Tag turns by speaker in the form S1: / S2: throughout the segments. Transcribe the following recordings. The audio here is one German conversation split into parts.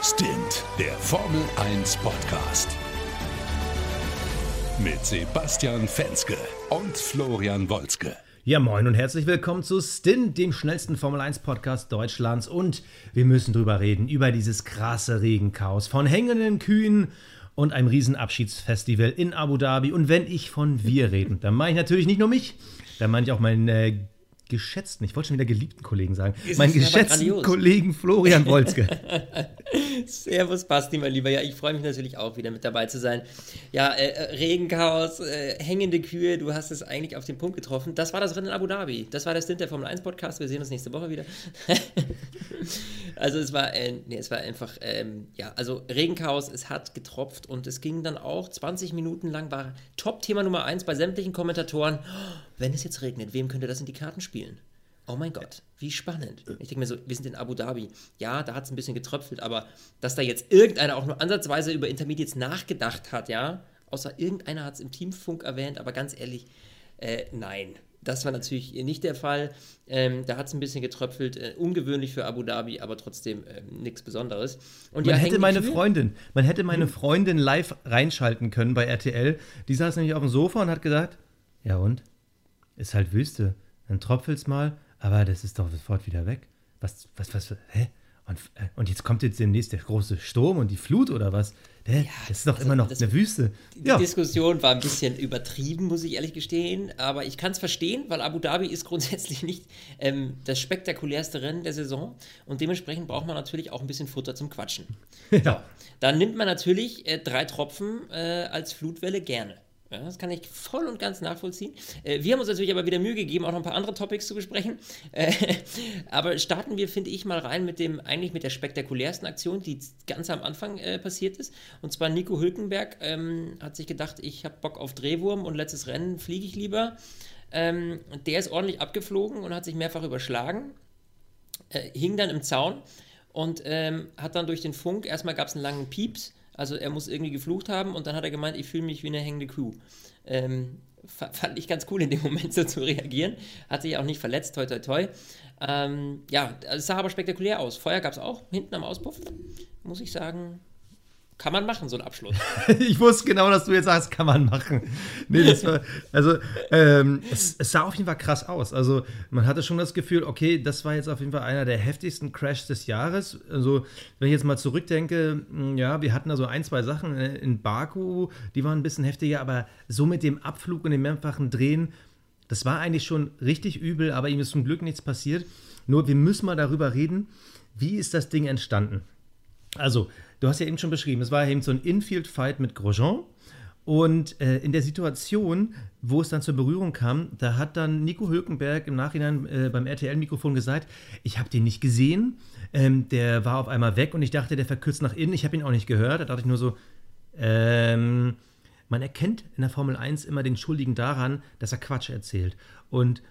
S1: Stint, der Formel 1 Podcast. Mit Sebastian Fenske und Florian Wolzke.
S2: Ja, moin und herzlich willkommen zu Stint, dem schnellsten Formel 1 Podcast Deutschlands. Und wir müssen drüber reden, über dieses krasse Regenchaos von hängenden Kühen und einem Riesenabschiedsfestival in Abu Dhabi. Und wenn ich von wir reden, dann meine ich natürlich nicht nur mich, dann meine ich auch meinen äh, geschätzten, ich wollte schon wieder geliebten Kollegen sagen,
S3: Ist
S2: meinen geschätzten. Kollegen Florian Wolzke.
S3: Servus, Basti, mein Lieber. Ja, ich freue mich natürlich auch wieder mit dabei zu sein. Ja, äh, äh, Regenchaos, äh, hängende Kühe, du hast es eigentlich auf den Punkt getroffen. Das war das Rennen in Abu Dhabi. Das war der Stint der Formel 1 Podcast. Wir sehen uns nächste Woche wieder. also es war, äh, nee, es war einfach, ähm, ja, also Regenchaos, es hat getropft und es ging dann auch 20 Minuten lang, war Top-Thema Nummer 1 bei sämtlichen Kommentatoren. Wenn es jetzt regnet, wem könnte das in die Karten spielen? Oh mein Gott, wie spannend. Ich denke mir so, wir sind in Abu Dhabi. Ja, da hat es ein bisschen getröpfelt, aber dass da jetzt irgendeiner auch nur ansatzweise über Intermediates nachgedacht hat, ja, außer irgendeiner hat es im Teamfunk erwähnt, aber ganz ehrlich, äh, nein. Das war natürlich nicht der Fall. Ähm, da hat es ein bisschen getröpfelt. Äh, ungewöhnlich für Abu Dhabi, aber trotzdem ähm, nichts Besonderes. Und
S2: Man
S3: ja,
S2: hätte meine
S3: Kühe?
S2: Freundin, man hätte meine Freundin live reinschalten können bei RTL. Die saß nämlich auf dem Sofa und hat gesagt, ja und? Ist halt Wüste. Dann tropfelt's mal, aber das ist doch sofort wieder weg. Was, was, was, hä? Und, äh, und jetzt kommt jetzt demnächst der große Sturm und die Flut oder was? Hä? das ist doch
S3: also
S2: immer noch
S3: das-
S2: eine Wüste.
S3: Die
S2: Ja,
S3: Diskussion war ein bisschen übertrieben, muss ich ehrlich gestehen. Aber ich kann es verstehen, weil Abu Dhabi ist grundsätzlich nicht ähm, das spektakulärste Rennen der Saison. Und dementsprechend braucht man natürlich auch ein bisschen Futter zum Quatschen.
S2: ja.
S3: Dann nimmt man natürlich äh, drei Tropfen äh, als Flutwelle gerne. Ja, das kann ich voll und ganz nachvollziehen. Äh, wir haben uns natürlich aber wieder Mühe gegeben, auch noch ein paar andere Topics zu besprechen. Äh, aber starten wir, finde ich, mal rein mit dem, eigentlich mit der spektakulärsten Aktion, die ganz am Anfang äh, passiert ist. Und zwar Nico Hülkenberg ähm, hat sich gedacht, ich habe Bock auf Drehwurm und letztes Rennen fliege ich lieber. Ähm, der ist ordentlich abgeflogen und hat sich mehrfach überschlagen äh, hing dann im Zaun und ähm, hat dann durch den Funk, erstmal gab es einen langen Pieps, also er muss irgendwie geflucht haben und dann hat er gemeint, ich fühle mich wie eine hängende Kuh. Ähm, fa- fand ich ganz cool in dem Moment so zu reagieren. Hat sich auch nicht verletzt, toi toi toi. Ähm, ja, es sah aber spektakulär aus. Feuer gab es auch, hinten am Auspuff. Muss ich sagen, kann man machen, so ein Abschluss.
S2: Ich wusste genau, dass du jetzt sagst, kann man machen. Nee, das war, also, ähm, es, es sah auf jeden Fall krass aus. Also, man hatte schon das Gefühl, okay, das war jetzt auf jeden Fall einer der heftigsten Crashs des Jahres. Also, wenn ich jetzt mal zurückdenke, mh, ja, wir hatten da so ein, zwei Sachen in Baku, die waren ein bisschen heftiger, aber so mit dem Abflug und dem mehrfachen Drehen, das war eigentlich schon richtig übel, aber ihm ist zum Glück nichts passiert. Nur, wir müssen mal darüber reden, wie ist das Ding entstanden? Also, du hast ja eben schon beschrieben, es war eben so ein Infield-Fight mit Grosjean. Und äh, in der Situation, wo es dann zur Berührung kam, da hat dann Nico Hülkenberg im Nachhinein äh, beim RTL-Mikrofon gesagt, ich habe den nicht gesehen, ähm, der war auf einmal weg und ich dachte, der verkürzt nach innen, ich habe ihn auch nicht gehört. Da dachte ich nur so, ähm, man erkennt in der Formel 1 immer den Schuldigen daran, dass er Quatsch erzählt. Und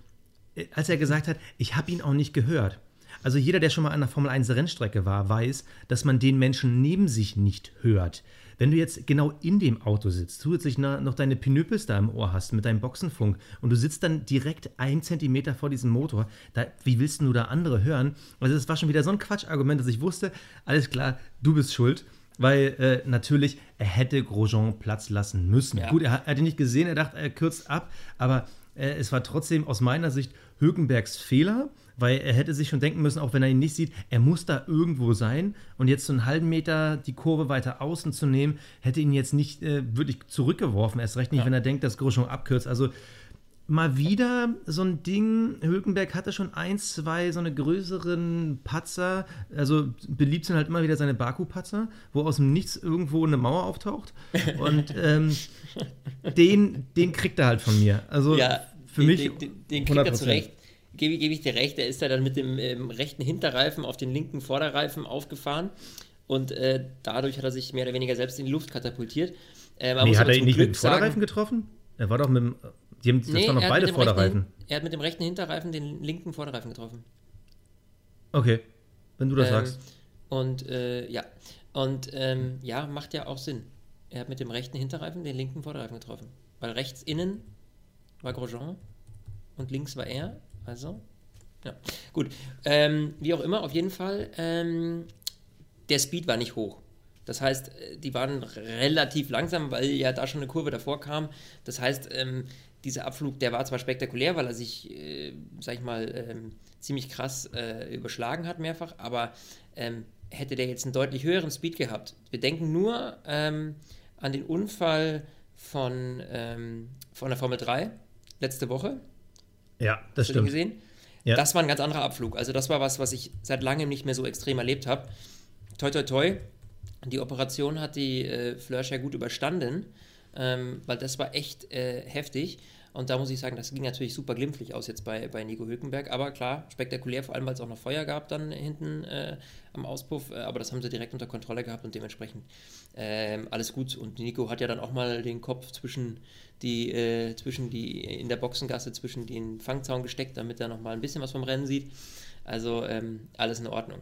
S2: äh, als er gesagt hat, ich habe ihn auch nicht gehört. Also jeder, der schon mal an der Formel 1 Rennstrecke war, weiß, dass man den Menschen neben sich nicht hört. Wenn du jetzt genau in dem Auto sitzt, zusätzlich noch deine Pinöpels da im Ohr hast mit deinem Boxenfunk und du sitzt dann direkt ein Zentimeter vor diesem Motor, da, wie willst du da andere hören? Also das war schon wieder so ein Quatschargument, dass ich wusste, alles klar, du bist schuld. Weil äh, natürlich, er hätte Grosjean Platz lassen müssen.
S3: Ja.
S2: Gut, er, hat- er hat ihn nicht gesehen, er dachte, er kürzt ab, aber äh, es war trotzdem aus meiner Sicht Hülkenbergs Fehler, weil er hätte sich schon denken müssen, auch wenn er ihn nicht sieht, er muss da irgendwo sein und jetzt so einen halben Meter die Kurve weiter außen zu nehmen, hätte ihn jetzt nicht äh, wirklich zurückgeworfen, erst recht nicht, wenn er denkt, dass Grosjean abkürzt. Also mal wieder so ein Ding. Hülkenberg hatte schon ein, zwei so eine größeren Patzer. Also beliebt sind halt immer wieder seine Baku-Patzer, wo aus dem Nichts irgendwo eine Mauer auftaucht. Und ähm, den, den kriegt er halt von mir. Also
S3: Ja,
S2: für
S3: den,
S2: mich.
S3: Den, den, den kriegt er
S2: 100%.
S3: zurecht. Gebe, gebe ich dir recht, er ist da dann mit dem ähm, rechten Hinterreifen auf den linken Vorderreifen aufgefahren und äh, dadurch hat er sich mehr oder weniger selbst in die Luft katapultiert. Äh,
S2: Nee, hat er ihn nicht mit
S3: Glück
S2: dem Vorderreifen
S3: sagen-
S2: getroffen? Er war doch mit dem. Die haben, das
S3: Nee,
S2: waren
S3: hat
S2: beide
S3: mit dem rechten
S2: Vorderreifen.
S3: Hin- Er hat mit dem rechten Hinterreifen den linken Vorderreifen getroffen.
S2: Okay, wenn du das
S3: Ähm,
S2: sagst.
S3: Und äh, ja, und ähm, ja, macht ja auch Sinn. Er hat mit dem rechten Hinterreifen den linken Vorderreifen getroffen. Weil rechts innen war Grosjean und links war er. Also, ja. Gut. Ähm, wie auch immer, auf jeden Fall. Ähm, der Speed war nicht hoch. Das heißt, äh, die waren relativ langsam, weil ja da schon eine Kurve davor kam. Das heißt, ähm, dieser Abflug, der war zwar spektakulär, weil er sich, äh, sag ich mal, ähm, ziemlich krass äh, überschlagen hat mehrfach, aber ähm, hätte der jetzt einen deutlich höheren Speed gehabt. Wir denken nur ähm, an den Unfall von, ähm, von der Formel 3 letzte Woche.
S2: Ja, das
S3: Hast
S2: stimmt.
S3: gesehen?
S2: Ja.
S3: Das war ein ganz anderer Abflug. Also das war was, was ich seit langem nicht mehr so extrem erlebt habe. Toi, toi, toi. Die Operation hat die äh, Flörsch ja gut überstanden, ähm, weil das war echt äh, heftig. Und da muss ich sagen, das ging natürlich super glimpflich aus jetzt bei, bei Nico Hülkenberg. Aber klar, spektakulär, vor allem weil es auch noch Feuer gab dann hinten äh, am Auspuff. Äh, aber das haben sie direkt unter Kontrolle gehabt und dementsprechend ähm, alles gut. Und Nico hat ja dann auch mal den Kopf zwischen die, äh, zwischen die in der Boxengasse zwischen den Fangzaun gesteckt, damit er noch mal ein bisschen was vom Rennen sieht. Also ähm, alles in Ordnung.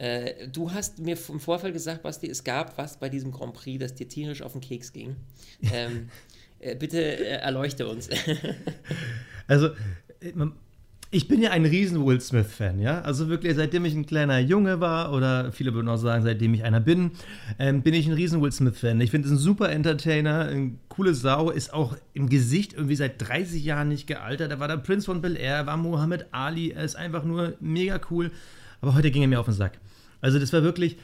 S3: Äh, du hast mir im Vorfeld gesagt, Basti, es gab was bei diesem Grand Prix, das dir tierisch auf den Keks ging. Ähm, äh, bitte äh, erleuchte uns.
S2: Also, äh, ich bin ja ein riesen Will Smith-Fan, ja. Also wirklich, seitdem ich ein kleiner Junge war, oder viele würden auch sagen, seitdem ich einer bin, ähm, bin ich ein riesen Will Smith-Fan. Ich finde es ein super Entertainer, eine coole Sau, ist auch im Gesicht irgendwie seit 30 Jahren nicht gealtert. Er war der Prinz von Bel Air, war Muhammad Ali, er ist einfach nur mega cool. Aber heute ging er mir auf den Sack. Also das war wirklich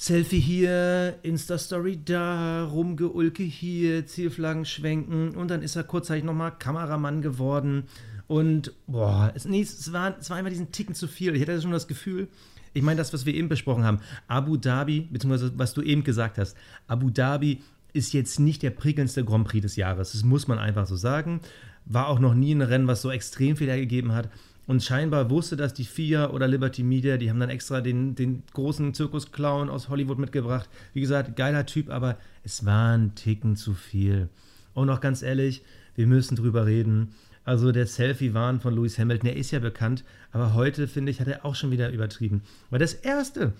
S2: Selfie hier, Insta-Story da, Rumgeulke hier, Zielflaggen schwenken und dann ist er kurzzeitig nochmal Kameramann geworden. Und boah, es, nee, es, war, es war einfach diesen Ticken zu viel. Ich hatte schon das Gefühl, ich meine, das, was wir eben besprochen haben, Abu Dhabi, beziehungsweise was du eben gesagt hast, Abu Dhabi ist jetzt nicht der prickelndste Grand Prix des Jahres. Das muss man einfach so sagen. War auch noch nie ein Rennen, was so extrem viel hergegeben hat. Und scheinbar wusste das die FIA oder Liberty Media, die haben dann extra den, den großen Zirkusclown aus Hollywood mitgebracht. Wie gesagt, geiler Typ, aber es war ein Ticken zu viel. Und noch ganz ehrlich, wir müssen drüber reden. Also der Selfie-Wahn von Lewis Hamilton, der ist ja bekannt, aber heute, finde ich, hat er auch schon wieder übertrieben. Weil das Erste,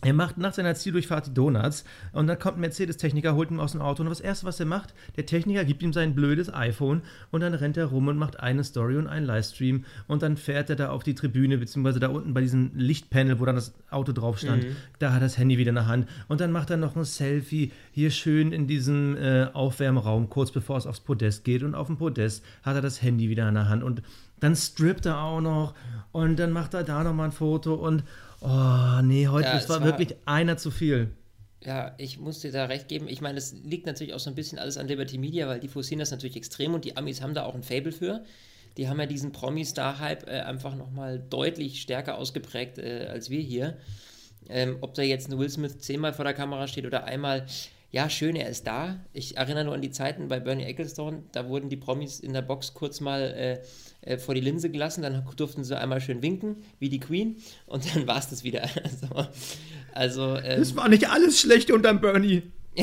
S2: er macht nach seiner Zieldurchfahrt die Donuts und dann kommt ein Mercedes-Techniker, holt ihn aus dem Auto und das Erste, was er macht, der Techniker gibt ihm sein blödes iPhone und dann rennt er rum und macht eine Story und einen Livestream und dann fährt er da auf die Tribüne, beziehungsweise da unten bei diesem Lichtpanel, wo dann das Auto drauf stand, da hat er das Handy wieder in der Hand und dann macht er noch ein Selfie hier schön in diesem äh, Aufwärmraum, kurz bevor es aufs Podest geht und auf dem Podest hat er das Handy wieder in der Hand und dann strippt er auch noch und dann macht er da nochmal ein Foto und Oh, nee, heute
S3: Ja, es
S2: war,
S3: war-
S2: wirklich einer zu viel.
S3: Ja, ich muss dir da recht geben. Ich meine, das liegt natürlich auch so ein bisschen alles an Liberty Media, weil die forcieren das natürlich extrem und die Amis haben da auch ein Fable für. Die haben ja diesen Promi-Star-Hype äh, einfach nochmal deutlich stärker ausgeprägt äh, als wir hier. Ähm, ob da jetzt ein Will Smith zehnmal vor der Kamera steht oder einmal, ja, schön, er ist da. Ich erinnere nur an die Zeiten bei Bernie Ecclestone, da wurden die Promis in der Box kurz mal äh, äh, vor die Linse gelassen, dann durften sie einmal schön winken, wie die Queen, und dann war es das wieder. Also, also ähm,
S2: Es war nicht alles schlecht unterm Bernie.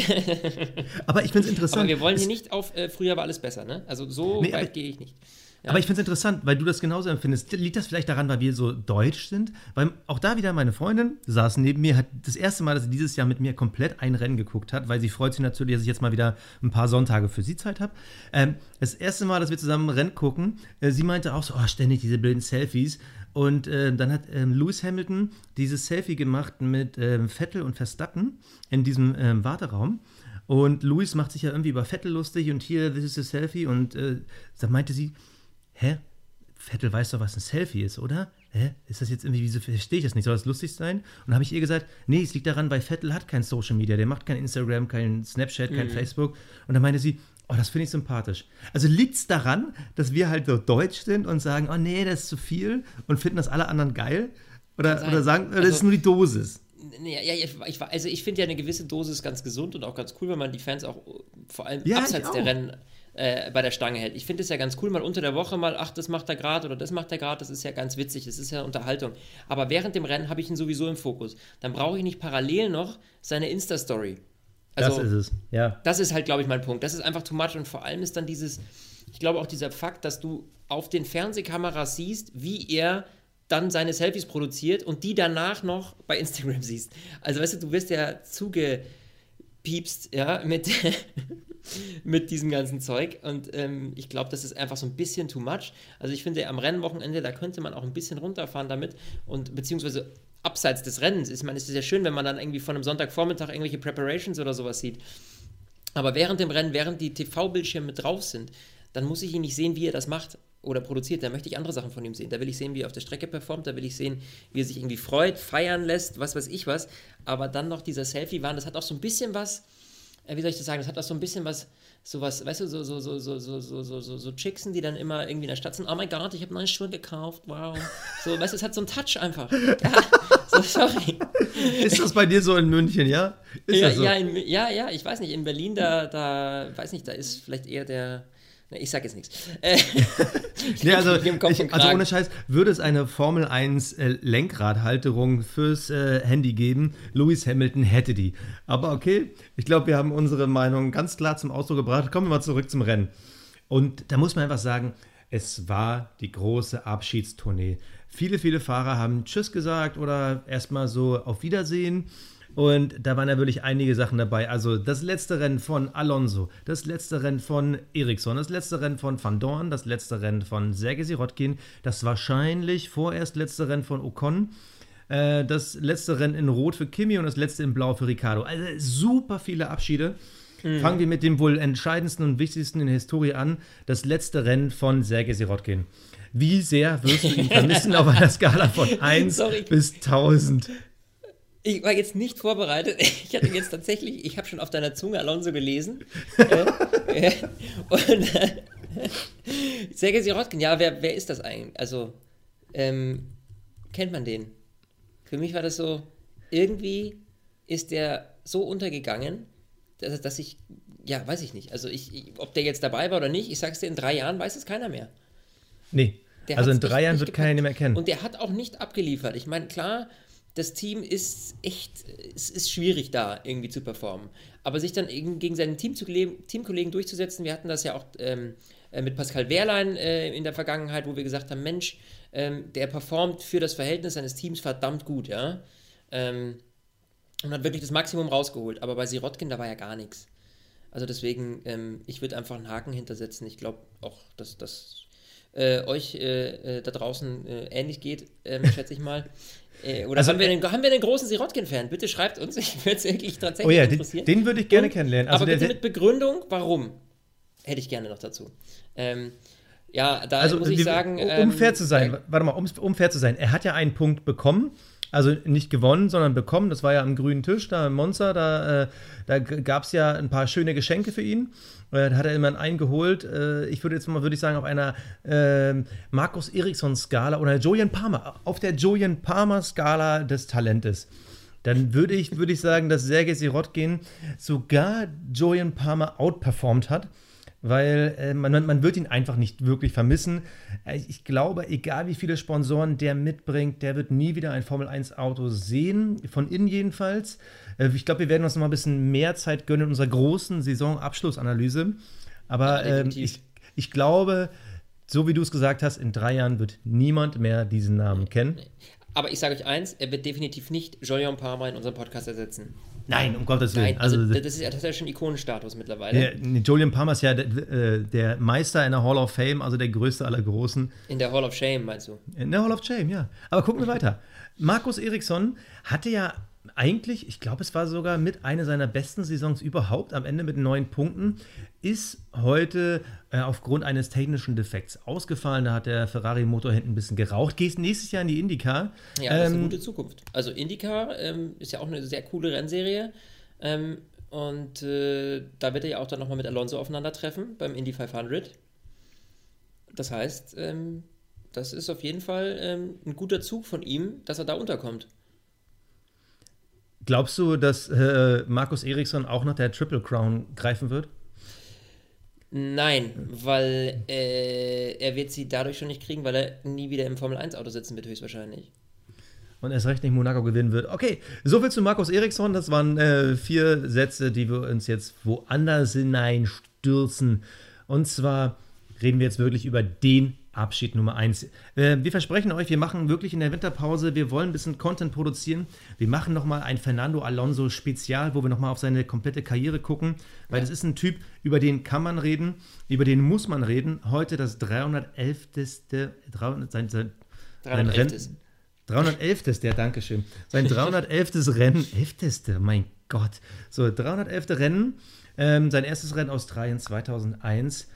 S2: aber ich finde es interessant.
S3: Aber wir wollen hier nicht auf äh, früher war alles besser, ne? Also so
S2: Nee,
S3: weit gehe ich nicht.
S2: Aber ich finde es interessant, weil du das genauso empfindest. Liegt das vielleicht daran, weil wir so deutsch sind? Weil auch da wieder meine Freundin saß neben mir, hat das erste Mal, dass sie dieses Jahr mit mir komplett ein Rennen geguckt hat, weil sie freut sich natürlich, dass ich jetzt mal wieder ein paar Sonntage für sie Zeit habe. Ähm, das erste Mal, dass wir zusammen ein Rennen gucken, äh, sie meinte auch so, oh, ständig diese blöden Selfies. Und äh, dann hat ähm, Lewis Hamilton dieses Selfie gemacht mit ähm, Vettel und Verstappen in diesem ähm, Warteraum. Und Lewis macht sich ja irgendwie über Vettel lustig und hier, this is a Selfie. Und äh, da meinte sie, hä? Vettel weiß doch, was ein Selfie ist, oder? Hä? Ist das jetzt irgendwie, wieso verstehe ich das nicht? Soll das lustig sein? Und dann habe ich ihr gesagt, nee, es liegt daran, weil Vettel hat kein Social Media, der macht kein Instagram, kein Snapchat, kein Facebook. Und dann meinte sie, oh, das finde ich sympathisch. Also liegt es daran, dass wir halt so deutsch sind und sagen, oh nee, das ist zu viel und finden das alle anderen geil? Oder, oder sagen, das
S3: Also-
S2: ist nur die Dosis.
S3: Nee, ja, ich, also ich finde ja eine gewisse Dosis ganz gesund und auch ganz cool, wenn man die Fans auch äh, vor allem
S2: Ja,
S3: abseits
S2: ich
S3: der
S2: auch.
S3: Rennen äh, bei der Stange hält. Ich finde es ja ganz cool, mal unter der Woche mal, ach, das macht er gerade oder das macht er gerade, das ist ja ganz witzig, das ist ja Unterhaltung. Aber während dem Rennen habe ich ihn sowieso im Fokus. Dann brauche ich nicht parallel noch seine Insta-Story. Also,
S2: das ist es, ja.
S3: Das ist halt, glaube ich, mein Punkt. Das ist einfach too much und vor allem ist dann dieses, ich glaube auch dieser Fakt, dass du auf den Fernsehkameras siehst, wie er dann seine Selfies produziert und die danach noch bei Instagram siehst. Also weißt du, du wirst ja zuge, piepst, ja, mit, mit diesem ganzen Zeug. Und ähm, ich glaube, das ist einfach so ein bisschen too much. Also ich finde, am Rennwochenende, da könnte man auch ein bisschen runterfahren damit und beziehungsweise abseits des Rennens. Ich meine, es ist ja schön, wenn man dann irgendwie von einem Sonntagvormittag irgendwelche Preparations oder sowas sieht. Aber während dem Rennen, während die TV-Bildschirme drauf sind, dann muss ich ihn nicht sehen, wie er das macht oder produziert. Da möchte ich andere Sachen von ihm sehen. Da will ich sehen, wie er auf der Strecke performt. Da will ich sehen, wie er sich irgendwie freut, feiern lässt, was weiß ich was. Aber dann noch dieser Selfie-Wahn, das hat auch so ein bisschen was, äh, wie soll ich das sagen, das hat auch so ein bisschen was, sowas, weißt du, so, so, so, so, so, so, so, so, so Chicksen, die dann immer irgendwie in der Stadt sind, oh mein Gott, ich habe neue Schuhe gekauft, wow. So, weißt du, es hat so einen Touch einfach. Ja, so, sorry.
S2: Ist das bei dir so in München, ja? Ist
S3: ja,
S2: so?
S3: ja, in, ja, ja, ich weiß nicht, in Berlin, da, da, weiß nicht, da ist vielleicht eher der, ich sag jetzt nichts. Äh,
S2: Nee, also, ich, also ohne Scheiß, würde es eine Formel 1 äh, Lenkradhalterung fürs äh, Handy geben, Lewis Hamilton hätte die. Aber okay, ich glaube, wir haben unsere Meinung ganz klar zum Ausdruck gebracht. Kommen wir mal zurück zum Rennen. Und da muss man einfach sagen, es war die große Abschiedstournee. Viele, viele Fahrer haben Tschüss gesagt oder erstmal so auf Wiedersehen. Und da waren ja wirklich einige Sachen dabei. Also das letzte Rennen von Alonso, das letzte Rennen von Ericsson, das letzte Rennen von Van Dorn, das letzte Rennen von Sergei Sirotkin, das wahrscheinlich vorerst letzte Rennen von Ocon, äh, das letzte Rennen in Rot für Kimi und das letzte in Blau für Ricardo. Also super viele Abschiede. Fangen wir mit dem wohl entscheidendsten und wichtigsten in der Historie an, das letzte Rennen von Sergei Sirotkin. Wie sehr wirst du ihn vermissen auf einer Skala von 1
S3: Sorry.
S2: bis 1000?
S3: Ich war jetzt nicht vorbereitet. Ich hatte jetzt tatsächlich, ich habe schon auf deiner Zunge Alonso gelesen. äh, äh, und äh, Sergei Sirotkin, ja, wer, wer ist das eigentlich? Also, ähm, kennt man den? Für mich war das so, irgendwie ist der so untergegangen, dass, dass ich, ja, weiß ich nicht. Also, ich, ich, ob der jetzt dabei war oder nicht, ich sag's dir, in drei Jahren weiß es keiner mehr.
S2: Nee.
S3: Der
S2: also in drei Jahren wird keiner ihn mehr kennen.
S3: Und der hat auch nicht abgeliefert. Ich meine, klar, das Team ist echt, es ist schwierig da irgendwie zu performen. Aber sich dann gegen seinen Teamzugle- Teamkollegen durchzusetzen, wir hatten das ja auch ähm, äh, mit Pascal Wehrlein äh, in der Vergangenheit, wo wir gesagt haben, Mensch, ähm, der performt für das Verhältnis seines Teams verdammt gut, ja. Ähm, und hat wirklich das Maximum rausgeholt. Aber bei Sirotkin, da war ja gar nichts. Also deswegen, ähm, ich würde einfach einen Haken hintersetzen. Ich glaube auch, dass das äh, euch äh, äh, da draußen äh, ähnlich geht, ähm, schätze ich mal. Äh, oder
S2: Also,
S3: haben, wir einen, haben wir einen großen Sirotkin-Fan? Bitte schreibt uns, ich würde es wirklich
S2: Oh
S3: tatsächlich
S2: ja, den,
S3: interessieren.
S2: den würde ich gerne
S3: Und-
S2: kennenlernen. Also
S3: aber
S2: der,
S3: bitte mit Begründung, warum? Hätte ich gerne noch dazu. Ähm, ja, da
S2: also
S3: muss ich sagen.
S2: um
S3: ähm,
S2: fair zu sein, warte mal, um, um fair zu sein, er hat ja einen Punkt bekommen. Also nicht gewonnen, sondern bekommen. Das war ja am grünen Tisch, da im Monza. Da, äh, da gab es ja ein paar schöne Geschenke für ihn. Äh, da hat er immer einen geholt. Äh, ich würde jetzt mal, würde ich sagen, auf einer ähm, Markus Eriksson-Skala oder Julian Palmer, auf der Julian Palmer-Skala des Talentes. Dann würde ich, würde ich sagen, dass Sergei Sirotkin sogar Julian Palmer outperformt hat weil äh, man, man- wird ihn einfach nicht wirklich vermissen. Äh, Ich glaube, egal wie viele Sponsoren der mitbringt, der wird nie wieder ein Formel-1-Auto sehen, von innen jedenfalls. Äh, ich glaube, wir werden uns noch mal ein bisschen mehr Zeit gönnen in unserer großen Saisonabschlussanalyse. Aber
S3: Ja,
S2: ähm, ich, ich glaube, so wie du es gesagt hast, in drei Jahren wird niemand mehr diesen Namen kennen.
S3: Aber ich sage euch eins, er wird definitiv nicht Jolion Palmer in unserem Podcast ersetzen.
S2: Nein, um Gottes Willen.
S3: Nein, also,
S2: also,
S3: das, ist, ja- das ist ja schon Ikonenstatus mittlerweile.
S2: der, Julian Palmer ist ja der, äh, der Meister in der Hall of Fame, also der größte aller Großen.
S3: In der Hall of Shame, meinst du?
S2: In der Hall of Shame, ja. Aber gucken wir weiter. Markus Eriksson hatte ja eigentlich, ich glaube, es war sogar mit einer seiner besten Saisons überhaupt, am Ende mit neun Punkten, ist heute äh, aufgrund eines technischen Defekts ausgefallen. Da hat der Ferrari-Motor hinten ein bisschen geraucht. Gehst nächstes Jahr in die IndyCar.
S3: Ja, das ist eine
S2: Ähm,
S3: gute Zukunft. Also IndyCar ähm, ist ja auch eine sehr coole Rennserie. Ähm, und äh, da wird er ja auch dann nochmal mit Alonso aufeinandertreffen beim Indy 500. Das heißt, ähm, das ist auf jeden Fall ähm, ein guter Zug von ihm, dass er da unterkommt.
S2: Glaubst du, dass äh, Markus Eriksson auch nach der Triple Crown greifen wird?
S3: Nein, weil äh, er wird sie dadurch schon nicht kriegen, weil er nie wieder im Formel-1-Auto sitzen wird, höchstwahrscheinlich.
S2: Und erst recht nicht Monaco gewinnen wird. Okay, soviel zu Markus Eriksson. Das waren äh, vier Sätze, die wir uns jetzt woanders hineinstürzen. Und zwar reden wir jetzt wirklich über den Abschied Nummer 1. Äh, wir versprechen euch, wir machen wirklich in der Winterpause, wir wollen ein bisschen Content produzieren. Wir machen nochmal ein Fernando Alonso Spezial, wo wir nochmal auf seine komplette Karriere gucken, weil das ist ein Typ, über den kann man reden, über den muss man reden. Heute das 311. 300, sein, sein, sein Rennen. 311. der, Dankeschön. Sein 311. Rennen, 11. mein Gott. So, 311. Rennen, ähm, sein erstes Rennen Australien 2001.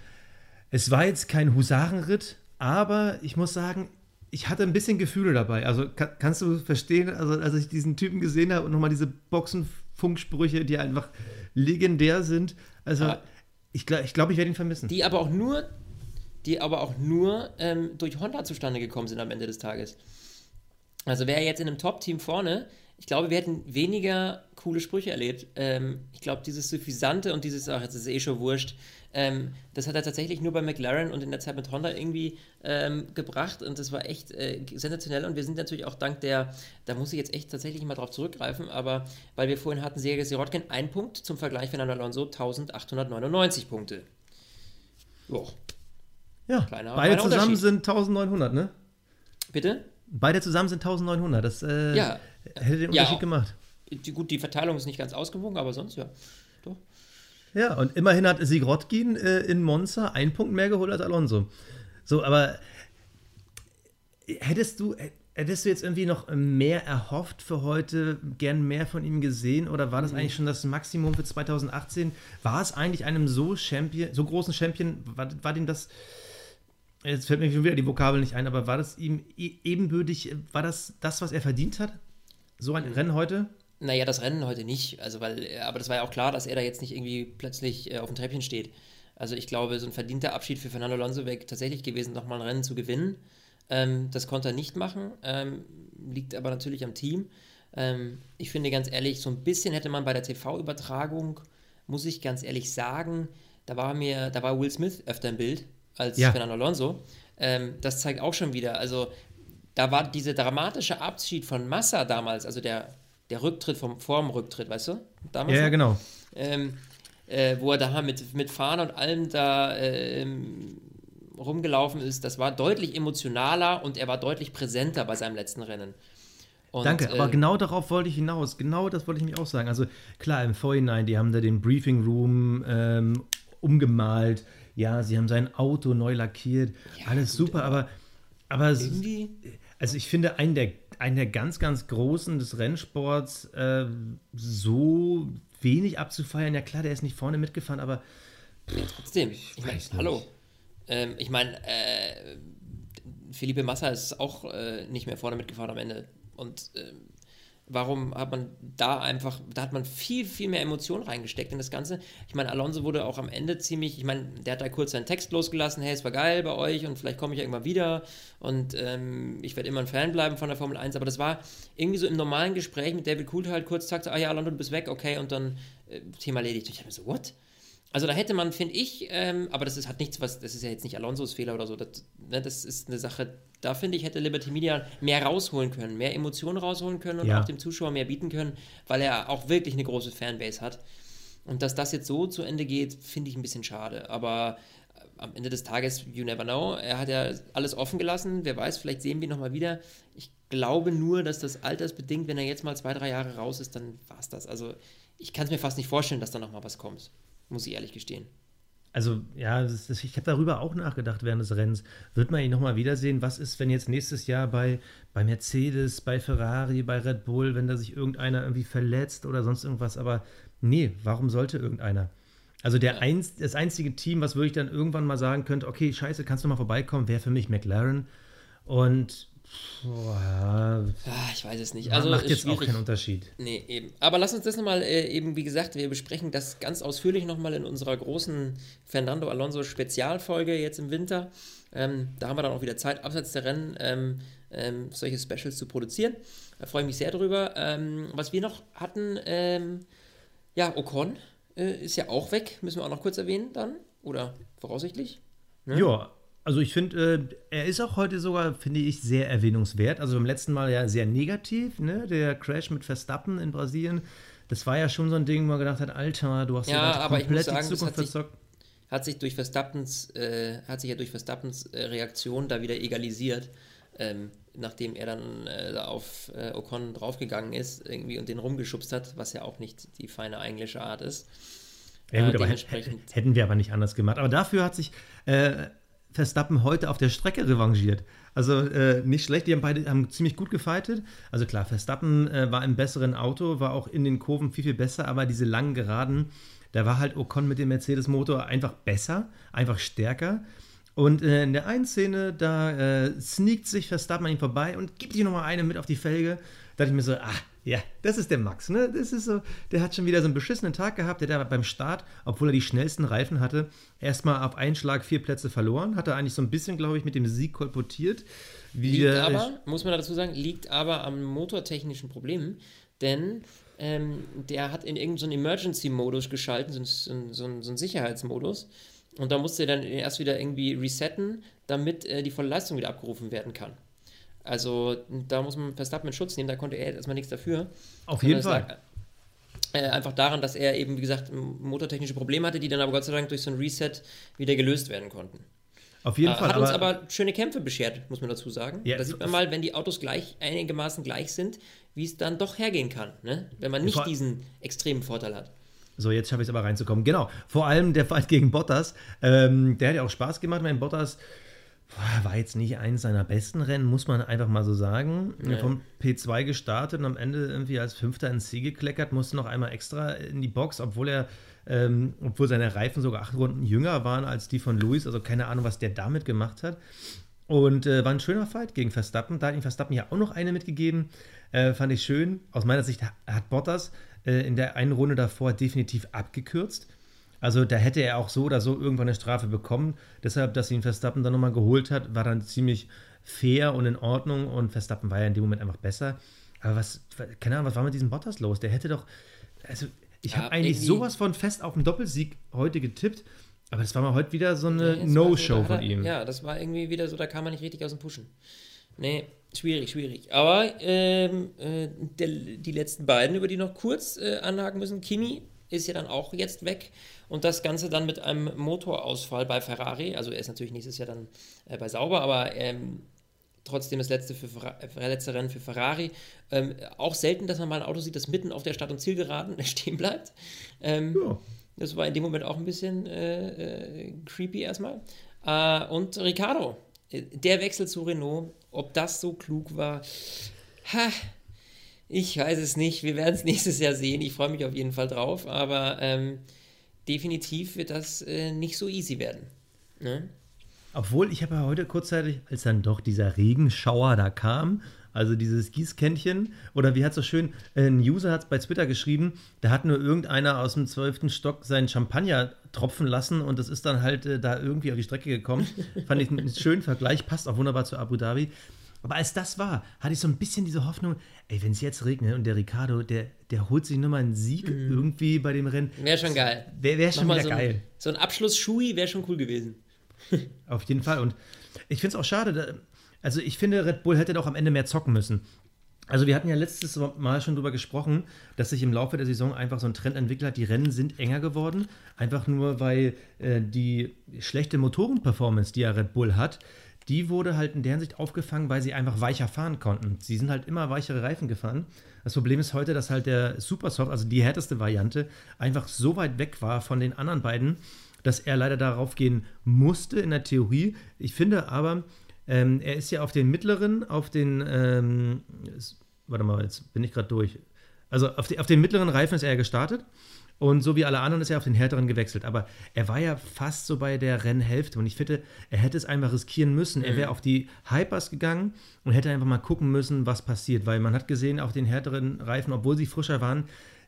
S2: Es war jetzt kein Husarenritt, aber ich muss sagen, ich hatte ein bisschen Gefühle dabei. Also kann, kannst du verstehen, also als ich diesen Typen gesehen habe und nochmal diese Boxenfunksprüche, die einfach legendär sind. Also ja. ich glaube, ich, glaub, ich werde ihn vermissen.
S3: Die aber auch nur, die aber auch nur ähm, durch Honda zustande gekommen sind am Ende des Tages. Also wäre jetzt in einem Top-Team vorne, ich glaube, wir hätten weniger coole Sprüche erlebt. Ähm, ich glaube, dieses Suffisante und dieses, ach, jetzt ist eh schon wurscht, ähm, das hat er tatsächlich nur bei McLaren und in der Zeit mit Honda irgendwie ähm, gebracht und das war echt äh, sensationell und wir sind natürlich auch dank der, da muss ich jetzt echt tatsächlich mal drauf zurückgreifen, aber weil wir vorhin hatten, Sergei Sirotkin, ein Punkt zum Vergleich Fernando Alonso, 1899 Punkte.
S2: Joa. Ja, kleiner, beide kleiner zusammen sind 1900, ne?
S3: Bitte?
S2: Beide zusammen sind 1900, das äh, ja, hätte den Unterschied ja, gemacht.
S3: Die, gut, die Verteilung ist nicht ganz ausgewogen, aber sonst ja. Doch.
S2: Ja, und immerhin hat Sigrotkin äh, in Monza einen Punkt mehr geholt als Alonso. So, aber hättest du, hättest du jetzt irgendwie noch mehr erhofft für heute, gern mehr von ihm gesehen oder war das mhm. eigentlich schon das Maximum für 2018? War es eigentlich einem so Champion, so großen Champion, war, war dem das, jetzt fällt mir schon wieder die Vokabel nicht ein, aber war das ihm e-, ebenbürtig, war das das, was er verdient hat? So ein mhm. Rennen heute?
S3: Naja, das Rennen heute nicht. Also, weil, äh, aber das war ja auch klar, dass er da jetzt nicht irgendwie plötzlich äh, auf dem Treppchen steht. Also ich glaube, so ein verdienter Abschied für Fernando Alonso wäre tatsächlich gewesen, nochmal ein Rennen zu gewinnen. Ähm, das konnte er nicht machen, ähm, liegt aber natürlich am Team. Ähm, ich finde ganz ehrlich, so ein bisschen hätte man bei der TV-Übertragung, muss ich ganz ehrlich sagen, da war mir, da war Will Smith öfter im Bild als ja. Fernando Alonso. Ähm, das zeigt auch schon wieder, also da war dieser dramatische Abschied von Massa damals, also der der Rücktritt vom vorm Rücktritt, weißt du?
S2: Damals ja, ja, genau.
S3: Ähm, äh, wo er da mit, mit Fahnen und allem da äh, rumgelaufen ist, das war deutlich emotionaler und er war deutlich präsenter bei seinem letzten Rennen.
S2: Und, Danke, aber äh, genau darauf wollte ich hinaus. Genau das wollte ich mich auch sagen. Also klar, im Vorhinein, die haben da den Briefing Room ähm, umgemalt. Ja, sie haben sein Auto neu lackiert. Ja, Alles gut, super, aber, aber irgendwie. Also ich finde, einen der einen der ganz, ganz Großen des Rennsports äh, so wenig abzufeiern. Ja klar, der ist nicht vorne mitgefahren, aber
S3: ja, trotzdem. Ich, ich mein, hallo. Ähm, ich meine, äh, Felipe Massa ist auch äh, nicht mehr vorne mitgefahren am Ende. Und ähm, warum hat man da einfach, da hat man viel, viel mehr Emotionen reingesteckt in das Ganze. Ich meine, Alonso wurde auch am Ende ziemlich, ich meine, der hat da kurz seinen Text losgelassen, hey, es war geil bei euch und vielleicht komme ich irgendwann wieder und ähm, ich werde immer ein Fan bleiben von der Formel 1, aber das war irgendwie so im normalen Gespräch mit David Coulthard kurz sagte, ah ja, Alonso, du bist weg, okay, und dann äh, Thema erledigt. Und ich habe mir so, what? Also da hätte man, finde ich, ähm, aber das ist, hat nichts, was, das ist ja jetzt nicht Alonsos Fehler oder so, das, ne, das ist eine Sache, da finde ich, hätte Liberty Media mehr rausholen können, mehr Emotionen rausholen können und ja. auch dem Zuschauer mehr bieten können, weil er auch wirklich eine große Fanbase hat. Und dass das jetzt so zu Ende geht, finde ich ein bisschen schade. Aber äh, am Ende des Tages, you never know. Er hat ja alles offen gelassen. Wer weiß, vielleicht sehen wir ihn nochmal wieder. Ich glaube nur, dass das altersbedingt, wenn er jetzt mal zwei, drei Jahre raus ist, dann war es das. Also ich kann es mir fast nicht vorstellen, dass da nochmal was kommt. Muss ich ehrlich gestehen.
S2: Also, ja, ist, ich habe darüber auch nachgedacht während des Rennens. Wird man ihn nochmal wiedersehen? Was ist, wenn jetzt nächstes Jahr bei, bei Mercedes, bei Ferrari, bei Red Bull, wenn da sich irgendeiner irgendwie verletzt oder sonst irgendwas? Aber nee, warum sollte irgendeiner? Also der einz, das einzige Team, was wirklich dann irgendwann mal sagen könnte, okay, scheiße, kannst du mal vorbeikommen, wäre für mich McLaren. Und
S3: Boah, ja. ich weiß es nicht.
S2: Also macht jetzt schwierig. auch keinen Unterschied.
S3: Nee, eben. Aber lass uns das nochmal, äh, eben wie gesagt, wir besprechen das ganz ausführlich nochmal in unserer großen Fernando Alonso Spezialfolge jetzt im Winter. Ähm, da haben wir dann auch wieder Zeit, abseits der Rennen, ähm, ähm, solche Specials zu produzieren. Da freue ich mich sehr drüber. Ähm, was wir noch hatten, ähm, ja, Ocon äh, ist ja auch weg, müssen wir auch noch kurz erwähnen dann. Oder voraussichtlich.
S2: Ne? Ja, also ich finde, äh, er ist auch heute sogar, finde ich, sehr erwähnungswert. Also beim letzten Mal ja sehr negativ, ne? Der Crash mit Verstappen in Brasilien. Das war ja schon so ein Ding, wo man gedacht hat, Alter, du hast
S3: ja, aber komplett ich muss sagen, die Zukunft verzockt. hat sich durch Verstappens, äh, hat sich ja durch Verstappens äh, Reaktion da wieder egalisiert, ähm, nachdem er dann äh, auf äh, Ocon draufgegangen ist irgendwie und den rumgeschubst hat, was ja auch nicht die feine englische Art ist.
S2: Ja, gut,
S3: Äh,
S2: aber
S3: dementsprechend-
S2: hätt- hätten wir aber nicht anders gemacht. Aber dafür hat sich äh, Verstappen heute auf der Strecke revanchiert. Also äh, nicht schlecht, die haben beide haben ziemlich gut gefightet. Also klar, Verstappen äh, war im besseren Auto, war auch in den Kurven viel, viel besser, aber diese langen Geraden, da war halt Ocon mit dem Mercedes-Motor einfach besser, einfach stärker. Und äh, in der einen Szene, da äh, sneakt sich Verstappen an ihm vorbei und gibt ihm nochmal eine mit auf die Felge. Da dachte ich mir so, ah, ja, das ist der Max, ne? Das ist so, der hat schon wieder so einen beschissenen Tag gehabt. Der hat beim Start, obwohl er die schnellsten Reifen hatte, erstmal auf einen Schlag vier Plätze verloren. Hat er eigentlich so ein bisschen, glaube ich, mit dem Sieg kolportiert.
S3: Liegt aber, muss man dazu sagen, liegt aber am motortechnischen Problem, denn ähm, der hat in irgendeinen Emergency-Modus geschalten, so, ein- so, so, ein- so einen Sicherheitsmodus. Und da musste er dann erst wieder irgendwie resetten, damit äh, die volle Leistung wieder abgerufen werden kann. Also da muss man Verstappen in Schutz nehmen, da konnte er erstmal nichts dafür.
S2: Auf jeden Fall.
S3: lag, Äh, einfach daran, dass er eben, wie gesagt, motortechnische Probleme hatte, die dann aber Gott sei Dank durch so ein Reset wieder gelöst werden konnten.
S2: Auf jeden
S3: Äh,
S2: Fall.
S3: Hat uns aber schöne Kämpfe beschert, muss man dazu sagen.
S2: Ja,
S3: da sieht man mal, wenn die Autos gleich einigermaßen gleich sind, wie es dann doch hergehen kann, ne? wenn man nicht diesen extremen Vorteil hat.
S2: So, jetzt schaffe ich es aber reinzukommen. Genau. Vor allem der Fight gegen Bottas. Ähm, der hat ja auch Spaß gemacht. Mein Bottas war jetzt nicht eines seiner besten Rennen, muss man einfach mal so sagen.
S3: Ja.
S2: Vom P2 gestartet und am Ende irgendwie als Fünfter ins Ziel gekleckert, musste noch einmal extra in die Box, obwohl er, ähm, obwohl seine Reifen sogar acht Runden jünger waren als die von Luis. Also keine Ahnung, was der damit gemacht hat. Und äh, war ein schöner Fight gegen Verstappen. Da hat ihm Verstappen ja auch noch eine mitgegeben. Äh, fand ich schön. Aus meiner Sicht ha- hat Bottas äh, in der einen Runde davor definitiv abgekürzt. Also da hätte er auch so oder so irgendwann eine Strafe bekommen. Deshalb, dass ihn Verstappen dann nochmal geholt hat, war dann ziemlich fair und in Ordnung. Und Verstappen war ja in dem Moment einfach besser. Aber was, keine Ahnung, was war mit diesem Bottas los? Der hätte doch, also ich
S3: Ja,
S2: habe eigentlich
S3: irgendwie-
S2: sowas von fest auf den Doppelsieg heute getippt. Aber das war mal heute wieder so eine
S3: so,
S2: No-Show von ihm.
S3: Ja, das war irgendwie wieder so, da kam man nicht richtig aus dem Pushen. Nee, schwierig, schwierig. Aber ähm, äh, der, die letzten beiden, über die noch kurz äh, anhaken müssen, Kimi ist ja dann auch jetzt weg und das Ganze dann mit einem Motorausfall bei Ferrari. Also er ist natürlich nächstes Jahr dann äh, bei Sauber, aber ähm, trotzdem das letzte, für, äh, letzte Rennen für Ferrari. Ähm, auch selten, dass man mal ein Auto sieht, das mitten auf der Start- und Zielgeraden stehen bleibt. Ähm,
S2: Ja.
S3: das war in dem Moment auch ein bisschen äh, äh, creepy erstmal. Äh, und Ricardo, äh, der Wechsel zu Renault, ob das so klug war, ha, ich weiß es nicht. Wir werden es nächstes Jahr sehen. Ich freue mich auf jeden Fall drauf, aber ähm, definitiv wird das äh, nicht so easy werden. Ne?
S2: Obwohl, ich habe ja heute kurzzeitig, als dann doch dieser Regenschauer da kam, also dieses Gießkännchen, oder wie hat so schön, äh, ein User hat es bei Twitter geschrieben, da hat nur irgendeiner aus dem zwölften Stock seinen Champagner tropfen lassen und das ist dann halt äh, da irgendwie auf die Strecke gekommen. Fand ich einen schönen Vergleich, passt auch wunderbar zu Abu Dhabi. Aber als das war, hatte ich so ein bisschen diese Hoffnung, ey, wenn es jetzt regnet und der Ricardo, der, der holt sich nur mal einen Sieg irgendwie bei dem Rennen.
S3: Wäre schon geil.
S2: Wäre wär schon
S3: Nochmal
S2: wieder
S3: so
S2: geil.
S3: ein, so ein Abschluss-Schui wäre schon cool gewesen.
S2: Auf jeden Fall. Und ich finde es auch schade. Da, also ich finde, Red Bull hätte doch am Ende mehr zocken müssen. Also wir hatten ja letztes Mal schon drüber gesprochen, dass sich im Laufe der Saison einfach so ein Trend entwickelt hat. Die Rennen sind enger geworden, einfach nur weil äh, die schlechte Motorenperformance, die ja Red Bull hat, die wurde halt in der Hinsicht aufgefangen, weil sie einfach weicher fahren konnten. Sie sind halt immer weichere Reifen gefahren. Das Problem ist heute, dass halt der Supersoft, also die härteste Variante, einfach so weit weg war von den anderen beiden, dass er leider darauf gehen musste in der Theorie. Ich finde aber, ähm, er ist ja auf den mittleren, auf den, ähm, warte mal, jetzt bin ich gerade durch. Also auf, die, auf den mittleren Reifen ist er gestartet und so wie alle anderen ist er auf den härteren gewechselt. Aber er war ja fast so bei der Rennhälfte und ich finde, er hätte es einfach riskieren müssen. Er wäre auf die Hypers gegangen und hätte einfach mal gucken müssen, was passiert, weil man hat gesehen, auf den härteren Reifen, obwohl sie frischer waren,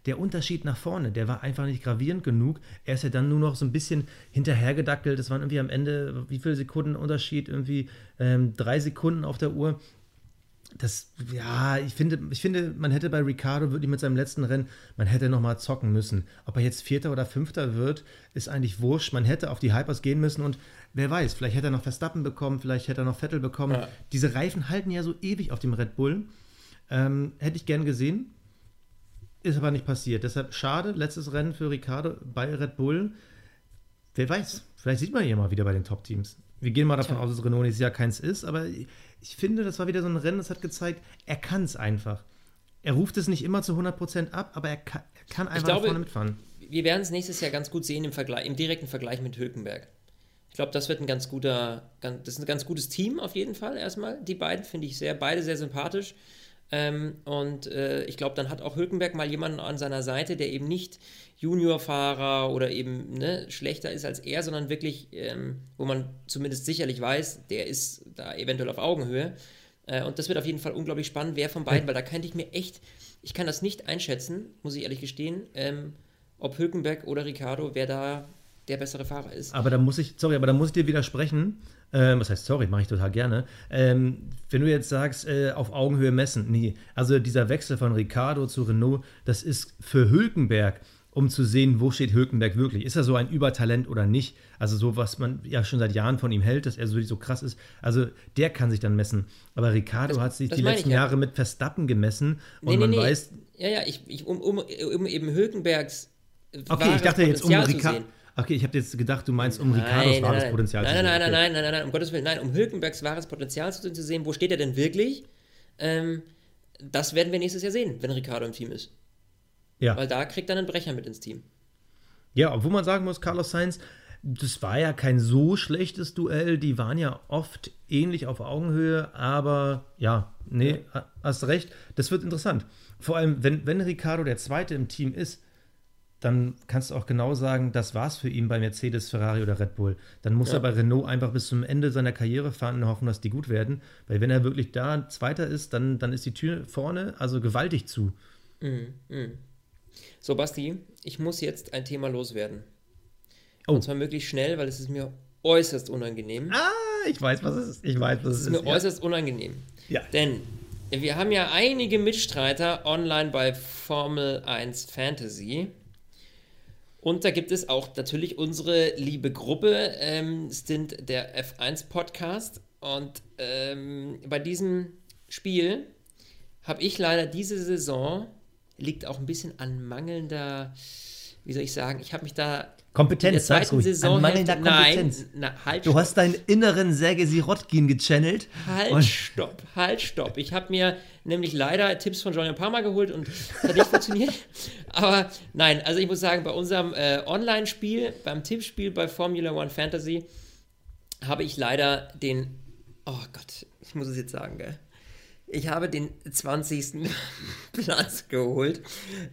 S2: der Unterschied nach vorne, der war einfach nicht gravierend genug. Er ist ja dann nur noch so ein bisschen hinterhergedackelt. Das waren irgendwie am Ende, wie viele Sekunden Unterschied? Irgendwie ähm, drei Sekunden auf der Uhr. Das, ja, ich finde, ich finde, man hätte bei Ricardo wirklich mit seinem letzten Rennen, man hätte nochmal zocken müssen. Ob er jetzt Vierter oder Fünfter wird, ist eigentlich wurscht. Man hätte auf die Hypers gehen müssen und wer weiß, vielleicht hätte er noch Verstappen bekommen, vielleicht hätte er noch Vettel bekommen.
S3: Ja.
S2: Diese Reifen halten ja so ewig auf dem Red Bull. Ähm, hätte ich gern gesehen. Ist aber nicht passiert. Deshalb schade, letztes Rennen für Ricardo bei Red Bull. wer weiß, vielleicht sieht man ihn ja mal wieder bei den Top-Teams. Wir gehen mal davon aus, dass Renault nächstes Jahr keins ist, aber ich finde, das war wieder so ein Rennen, das hat gezeigt, er kann es einfach. Er ruft es nicht immer zu 100% ab, aber er kann, er kann einfach
S3: glaube,
S2: vorne mitfahren.
S3: Wir werden es nächstes Jahr ganz gut sehen im, Vergleich, im direkten Vergleich mit Hülkenberg. Ich glaube, das wird ein ganz guter, das ist ein ganz gutes Team auf jeden Fall erstmal. Die beiden finde ich sehr, beide sehr sympathisch. Ähm, und äh, ich glaube, dann hat auch Hülkenberg mal jemanden an seiner Seite, der eben nicht Juniorfahrer oder eben ne, schlechter ist als er, sondern wirklich, ähm, wo man zumindest sicherlich weiß, der ist da eventuell auf Augenhöhe. Äh, und das wird auf jeden Fall unglaublich spannend, wer von beiden, weil da könnte ich mir echt, ich kann das nicht einschätzen, muss ich ehrlich gestehen, ähm, ob Hülkenberg oder Ricardo, wer da der bessere Fahrer ist.
S2: Aber da muss ich, sorry, aber da muss ich dir widersprechen. Ähm, was heißt sorry, mache ich total gerne. Ähm, wenn du jetzt sagst, äh, auf Augenhöhe messen, nee, also dieser Wechsel von Ricardo zu Renault, das ist für Hülkenberg, um zu sehen, wo steht Hülkenberg wirklich. Ist er so ein Übertalent oder nicht? Also so, was man ja schon seit Jahren von ihm hält, dass er so, so krass ist. Also der kann sich dann messen. Aber Ricardo das, hat sich die letzten ich, ja. Jahre mit Verstappen gemessen und nee, man nee, weiß.
S3: Ja, ja, ich, ich um, um, um eben Hülkenbergs.
S2: Okay, ich dachte jetzt um Ricardo. Okay, ich habe jetzt gedacht, du meinst, um nein, Ricardos wahres
S3: nein,
S2: Potenzial
S3: nein,
S2: zu sehen.
S3: Nein, nein, nein, nein, nein, nein, um Gottes Willen, nein, um Hülkenbergs wahres Potenzial zu sehen, wo steht er denn wirklich? Ähm, das werden wir nächstes Jahr sehen, wenn Ricardo im Team ist. Ja. Weil da kriegt er einen Brecher mit ins Team.
S2: Ja, obwohl man sagen muss, Carlos Sainz, das war ja kein so schlechtes Duell. Die waren ja oft ähnlich auf Augenhöhe, aber ja, nee, ja. hast recht. Das wird interessant. Vor allem, wenn, wenn Ricardo der Zweite im Team ist, dann kannst du auch genau sagen, das war's für ihn bei Mercedes, Ferrari oder Red Bull. Dann muss ja. er bei Renault einfach bis zum Ende seiner Karriere fahren und hoffen, dass die gut werden. Weil wenn er wirklich da Zweiter ist, dann, dann ist die Tür vorne also gewaltig zu.
S3: Mhm. Mhm. So, Basti, ich muss jetzt ein Thema loswerden. Oh. Und zwar möglichst schnell, weil es ist mir äußerst unangenehm.
S2: Ah, ich weiß, was es ist. Ich weiß, was es ist.
S3: Es ist mir ja. äußerst unangenehm. Ja. Denn wir haben ja einige Mitstreiter online bei Formel 1 Fantasy. Und da gibt es auch natürlich unsere liebe Gruppe, ähm, Stint der F1 Podcast. Und ähm, bei diesem Spiel habe ich leider diese Saison, liegt auch ein bisschen an mangelnder, wie soll ich sagen, ich habe mich da
S2: Kompetenz, sagst du.
S3: Saison
S2: An mangelnder Kompetenz.
S3: Nein, na, halt
S2: du hast deinen inneren Sergei Sirotkin gechannelt.
S3: Halt, stopp, halt, stopp. Ich habe mir nämlich leider Tipps von John Palmer geholt und das hat nicht funktioniert. Aber nein, also ich muss sagen, bei unserem äh, Online-Spiel, beim Tippspiel bei Formula One Fantasy, habe ich leider den, oh Gott, ich muss es jetzt sagen, gell? Ich habe den 20. Platz geholt.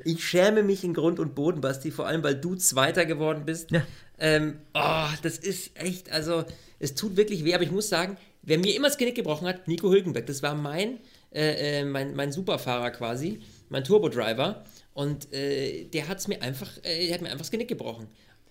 S3: Ich schäme mich in Grund und Boden, Basti, vor allem, weil du Zweiter geworden bist. Ja. Ähm, oh, das ist echt, also, es tut wirklich weh, aber ich muss sagen, wer mir immer das Genick gebrochen hat, Nico Hülkenberg, das war mein, äh, äh mein, mein Superfahrer quasi, mein Turbo-Driver. Und äh, der hat es mir einfach, äh, der hat mir einfach das Genick gebrochen.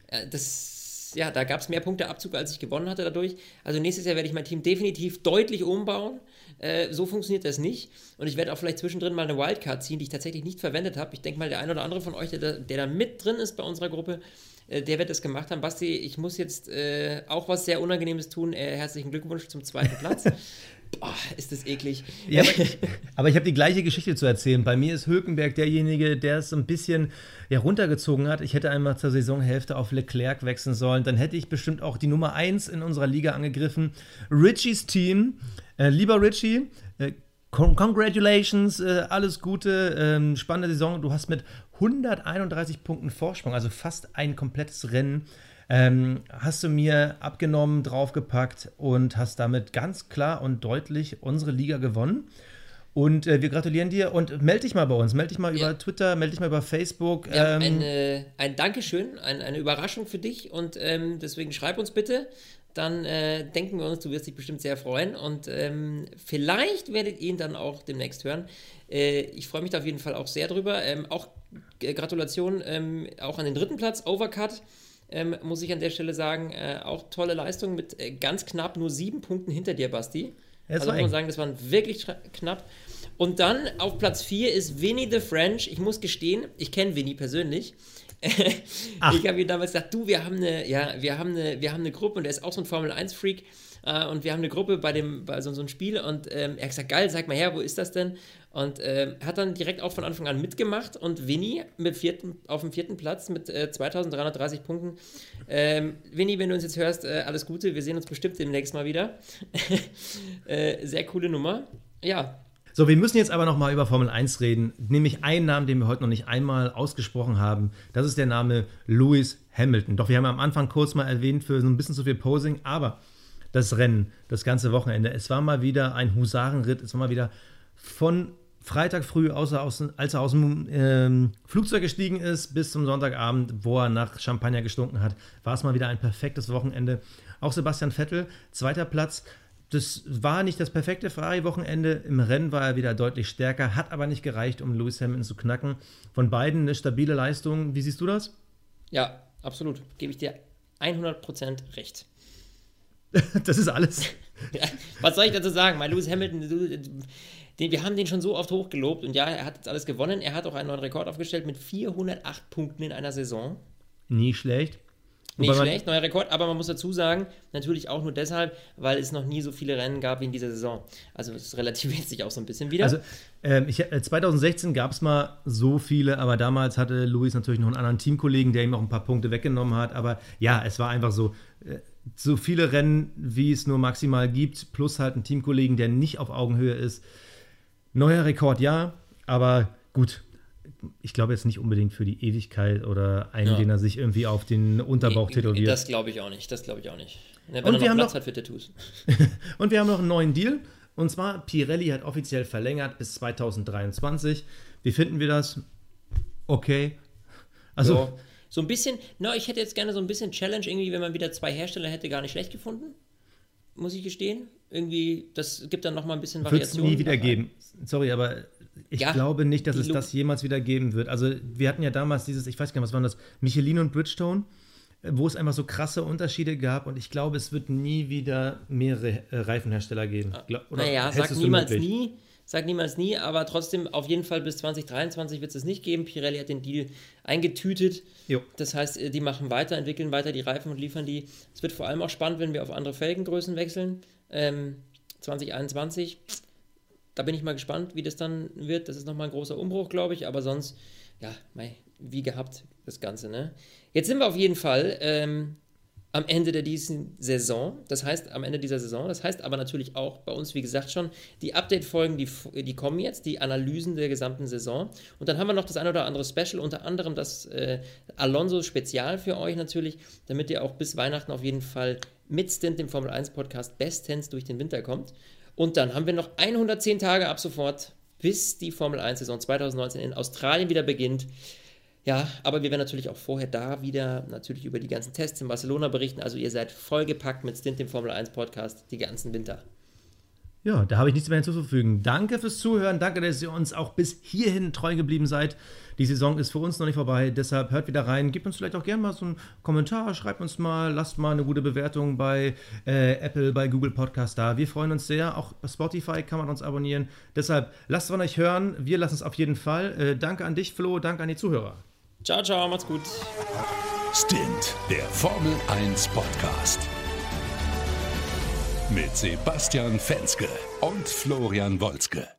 S3: Äh, das, ja, da gab es mehr Punkteabzug, als ich gewonnen hatte dadurch. Also nächstes Jahr werde ich mein Team definitiv deutlich umbauen. Äh, so funktioniert das nicht. Und ich werde auch vielleicht zwischendrin mal eine Wildcard ziehen, die ich tatsächlich nicht verwendet habe. Ich denke mal, der ein oder andere von euch, der da, der da mit drin ist bei unserer Gruppe, äh, der wird das gemacht haben. Basti, ich muss jetzt äh, auch was sehr Unangenehmes tun. Äh, herzlichen Glückwunsch zum zweiten Platz. Boah, ist das eklig.
S2: Ja, aber, aber ich habe die gleiche Geschichte zu erzählen. Bei mir ist Hülkenberg derjenige, der es ein bisschen ja, runtergezogen hat. Ich hätte einmal zur Saisonhälfte auf Leclerc wechseln sollen. Dann hätte ich bestimmt auch die Nummer 1 in unserer Liga angegriffen. Richies Team äh, lieber Richie, äh, congratulations, äh, alles Gute, ähm, spannende Saison. Du hast mit 131 Punkten Vorsprung, also fast ein komplettes Rennen, ähm, hast du mir abgenommen, draufgepackt und hast damit ganz klar und deutlich unsere Liga gewonnen. Und äh, wir gratulieren dir und melde dich mal bei uns. Melde dich mal ja. über Twitter, melde dich mal über Facebook.
S3: Ja, ähm, ein, ein Dankeschön, ein, eine Überraschung für dich und ähm, deswegen schreib uns bitte dann äh, denken wir uns, du wirst dich bestimmt sehr freuen und ähm, vielleicht werdet ihr ihn dann auch demnächst hören. Äh, ich freue mich da auf jeden Fall auch sehr drüber. Ähm, auch äh, Gratulation ähm, auch an den dritten Platz, Overcut. Ähm, muss ich an der Stelle sagen, äh, auch tolle Leistung mit äh, ganz knapp nur sieben Punkten hinter dir, Basti. Das also muss man sagen, das waren wirklich knapp. Und dann auf Platz 4 ist Winnie the French. Ich muss gestehen, ich kenne Winnie persönlich. ich habe ihm damals gesagt, du, wir haben eine, ja, wir haben eine, wir haben eine Gruppe und er ist auch so ein Formel 1 Freak äh, und wir haben eine Gruppe bei dem, bei so, so einem Spiel und ähm, er hat gesagt, geil, sag mal her, wo ist das denn? Und äh, hat dann direkt auch von Anfang an mitgemacht und Winnie mit vierten, auf dem vierten Platz mit äh, 2330 Punkten. Ähm, Winnie, wenn du uns jetzt hörst, äh, alles Gute. Wir sehen uns bestimmt demnächst mal wieder. Äh, sehr coole Nummer. Ja,
S2: so, wir müssen jetzt aber noch mal über Formel 1 reden, nämlich einen Namen, den wir heute noch nicht einmal ausgesprochen haben. Das ist der Name Lewis Hamilton. Doch wir haben am Anfang kurz mal erwähnt für so ein bisschen zu viel Posing, aber das Rennen, das ganze Wochenende, es war mal wieder ein Husarenritt, es war mal wieder von Freitag früh, außer aus, als er aus dem ähm, Flugzeug gestiegen ist, bis zum Sonntagabend, wo er nach Champagner gestunken hat, war es mal wieder ein perfektes Wochenende. Auch Sebastian Vettel, zweiter Platz, das war nicht das perfekte Ferrari-Wochenende. Im Rennen war er wieder deutlich stärker, hat aber nicht gereicht, um Lewis Hamilton zu knacken. Von beiden eine stabile Leistung. Wie siehst du das?
S3: Ja, absolut. Gebe ich dir 100% recht.
S2: das ist alles.
S3: was soll ich dazu sagen? Mein Lewis Hamilton, den, wir haben den schon so oft hochgelobt und ja, er hat jetzt alles gewonnen. Er hat auch einen neuen Rekord aufgestellt mit 408 Punkten in einer Saison.
S2: Nie schlecht.
S3: Nicht schlecht, neuer Rekord, aber man muss dazu sagen, natürlich auch nur deshalb, weil es noch nie so viele Rennen gab wie in dieser Saison. Also es relativiert sich auch so ein bisschen wieder.
S2: Also ähm, ich, 2016 gab es mal so viele, aber damals hatte Luis natürlich noch einen anderen Teamkollegen, der ihm auch ein paar Punkte weggenommen hat. Aber ja, es war einfach so, äh, so viele Rennen, wie es nur maximal gibt, plus halt einen Teamkollegen, der nicht auf Augenhöhe ist. Neuer Rekord, ja, aber gut, ich glaube jetzt nicht unbedingt für die Ewigkeit oder einen, ja. den er sich irgendwie auf den Unterbauch tätowiert.
S3: Das glaube ich auch nicht. Das glaube ich auch nicht. Wenn und er wir
S2: noch
S3: Platz
S2: noch,
S3: hat für Tattoos.
S2: und wir haben noch einen neuen Deal. Und zwar, Pirelli hat offiziell verlängert bis 2023. Wie finden wir das? Okay.
S3: Also. So, so ein bisschen, no, ich hätte jetzt gerne so ein bisschen Challenge, irgendwie, wenn man wieder zwei Hersteller hätte, gar nicht schlecht gefunden. Muss ich gestehen. Irgendwie, das gibt dann nochmal ein bisschen Variation.
S2: Wird es nie wieder geben. Sorry, aber ich ja, glaube nicht, dass es das jemals wieder geben wird. Also wir hatten ja damals dieses, ich weiß gar nicht, was waren das, Michelin und Bridgestone, wo es einfach so krasse Unterschiede gab und ich glaube, es wird nie wieder mehrere Reifenhersteller geben.
S3: Oder naja, sag niemals nie, sag niemals nie, aber trotzdem auf jeden Fall bis 2023 wird es nicht geben. Pirelli hat den Deal eingetütet. Jo. Das heißt, äh, die machen weiter, entwickeln weiter die Reifen und liefern die. Es wird vor allem auch spannend, wenn wir auf andere Felgengrößen wechseln. Ähm, 2021 da bin ich mal gespannt, wie das dann wird. Das ist nochmal ein großer Umbruch, glaube ich. Aber sonst, ja, wie gehabt, das Ganze. Ne? Jetzt sind wir auf jeden Fall ähm, am Ende der diesen Saison. Das heißt, am Ende dieser Saison. Das heißt aber natürlich auch bei uns, wie gesagt, schon die Update-Folgen, die, die kommen jetzt, die Analysen der gesamten Saison. Und dann haben wir noch das ein oder andere Special, unter anderem das äh, Alonso-Spezial für euch natürlich, damit ihr auch bis Weihnachten auf jeden Fall mit Stint im Formel 1 Podcast bestens durch den Winter kommt. Und dann haben wir noch 110 Tage ab sofort, bis die Formel 1-Saison 2019 in Australien wieder beginnt. Ja, aber wir werden natürlich auch vorher da wieder natürlich über die ganzen Tests in Barcelona berichten. Also ihr seid vollgepackt mit Stint im Formel 1 Podcast die ganzen Winter.
S2: Ja, da habe ich nichts mehr hinzuzufügen. Danke fürs Zuhören. Danke, dass ihr uns auch bis hierhin treu geblieben seid. Die Saison ist für uns noch nicht vorbei, deshalb hört wieder rein. Gebt uns vielleicht auch gerne mal so einen Kommentar, schreibt uns mal, lasst mal eine gute Bewertung bei äh, Apple, bei Google Podcast da. Wir freuen uns sehr. Auch bei Spotify kann man uns abonnieren. Deshalb lasst von euch hören. Wir lassen es auf jeden Fall. Äh, danke an dich, Flo. Danke an die Zuhörer.
S3: Ciao, ciao. Macht's gut.
S1: Stint, der Formel 1 Podcast. Mit Sebastian Fenske und Florian Wolzke.